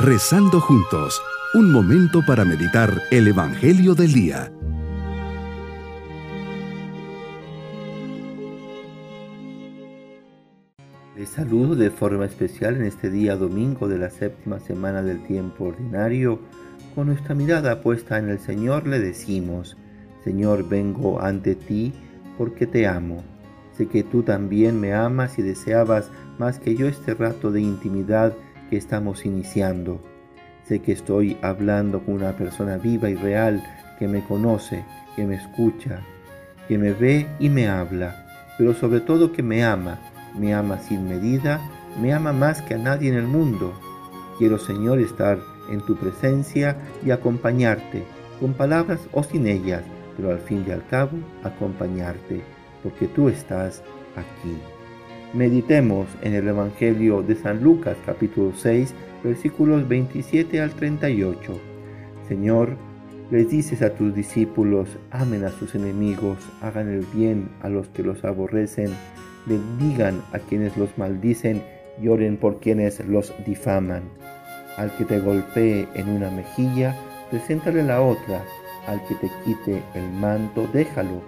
Rezando juntos, un momento para meditar el Evangelio del Día. Les saludo de forma especial en este día domingo de la séptima semana del tiempo ordinario. Con nuestra mirada puesta en el Señor le decimos, Señor, vengo ante ti porque te amo. Sé que tú también me amas y deseabas más que yo este rato de intimidad que estamos iniciando. Sé que estoy hablando con una persona viva y real que me conoce, que me escucha, que me ve y me habla, pero sobre todo que me ama, me ama sin medida, me ama más que a nadie en el mundo. Quiero, Señor, estar en tu presencia y acompañarte, con palabras o sin ellas, pero al fin y al cabo acompañarte, porque tú estás aquí. Meditemos en el Evangelio de San Lucas capítulo 6 versículos 27 al 38. Señor, les dices a tus discípulos, amen a sus enemigos, hagan el bien a los que los aborrecen, bendigan a quienes los maldicen y oren por quienes los difaman. Al que te golpee en una mejilla, preséntale la otra, al que te quite el manto, déjalo,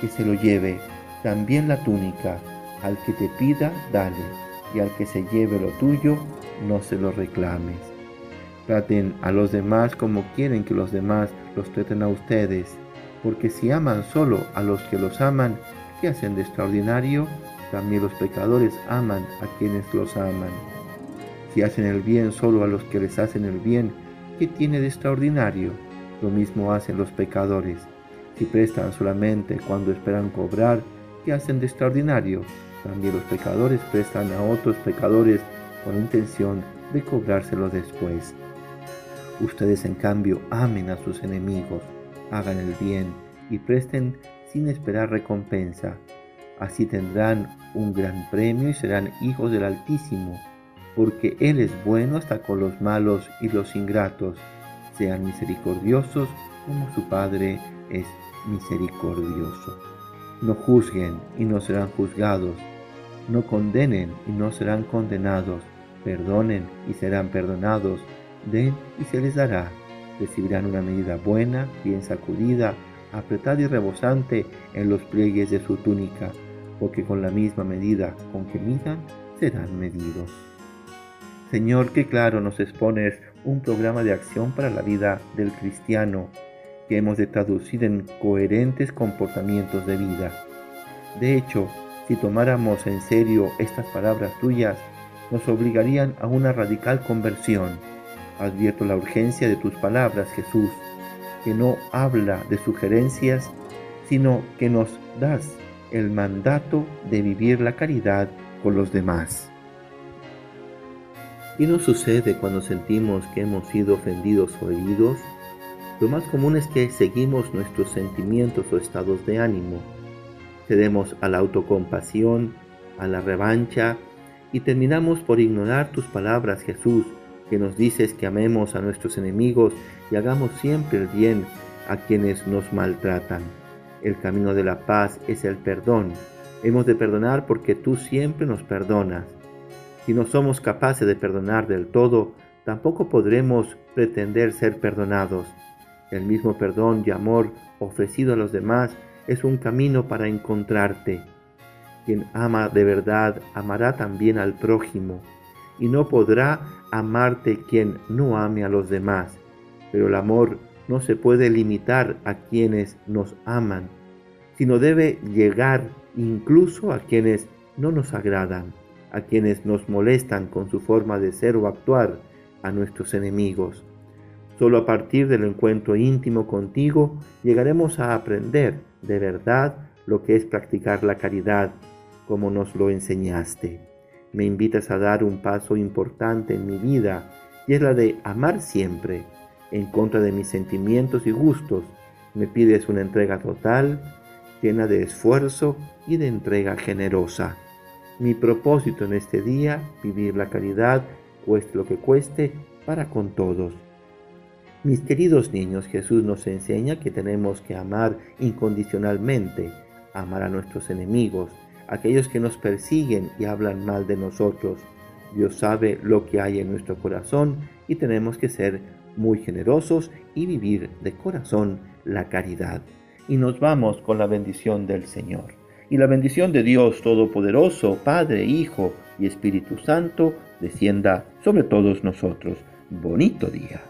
que se lo lleve, también la túnica, al que te pida, dale, y al que se lleve lo tuyo, no se lo reclames. Traten a los demás como quieren que los demás los traten a ustedes, porque si aman solo a los que los aman, ¿qué hacen de extraordinario? También los pecadores aman a quienes los aman. Si hacen el bien solo a los que les hacen el bien, ¿qué tiene de extraordinario? Lo mismo hacen los pecadores. Si prestan solamente cuando esperan cobrar, ¿qué hacen de extraordinario? También los pecadores prestan a otros pecadores con intención de cobrárselo después. Ustedes en cambio amen a sus enemigos, hagan el bien y presten sin esperar recompensa. Así tendrán un gran premio y serán hijos del Altísimo, porque Él es bueno hasta con los malos y los ingratos. Sean misericordiosos como su Padre es misericordioso. No juzguen y no serán juzgados. No condenen y no serán condenados perdonen y serán perdonados, den y se les dará. Recibirán una medida buena, bien sacudida, apretada y rebosante en los pliegues de su túnica, porque con la misma medida con que midan, serán medidos. Señor, qué claro nos expones un programa de acción para la vida del cristiano que hemos de traducir en coherentes comportamientos de vida. De hecho, si tomáramos en serio estas palabras tuyas, nos obligarían a una radical conversión. Advierto la urgencia de tus palabras, Jesús, que no habla de sugerencias, sino que nos das el mandato de vivir la caridad con los demás. ¿Qué nos sucede cuando sentimos que hemos sido ofendidos o heridos? Lo más común es que seguimos nuestros sentimientos o estados de ánimo. Cedemos a la autocompasión, a la revancha y terminamos por ignorar tus palabras, Jesús, que nos dices que amemos a nuestros enemigos y hagamos siempre el bien a quienes nos maltratan. El camino de la paz es el perdón. Hemos de perdonar porque tú siempre nos perdonas. Si no somos capaces de perdonar del todo, tampoco podremos pretender ser perdonados. El mismo perdón y amor ofrecido a los demás es un camino para encontrarte. Quien ama de verdad amará también al prójimo, y no podrá amarte quien no ame a los demás. Pero el amor no se puede limitar a quienes nos aman, sino debe llegar incluso a quienes no nos agradan, a quienes nos molestan con su forma de ser o actuar, a nuestros enemigos. Solo a partir del encuentro íntimo contigo llegaremos a aprender de verdad lo que es practicar la caridad como nos lo enseñaste. Me invitas a dar un paso importante en mi vida y es la de amar siempre, en contra de mis sentimientos y gustos. Me pides una entrega total, llena de esfuerzo y de entrega generosa. Mi propósito en este día, vivir la caridad, cueste lo que cueste, para con todos. Mis queridos niños, Jesús nos enseña que tenemos que amar incondicionalmente, amar a nuestros enemigos, aquellos que nos persiguen y hablan mal de nosotros. Dios sabe lo que hay en nuestro corazón y tenemos que ser muy generosos y vivir de corazón la caridad. Y nos vamos con la bendición del Señor. Y la bendición de Dios Todopoderoso, Padre, Hijo y Espíritu Santo, descienda sobre todos nosotros. Bonito día.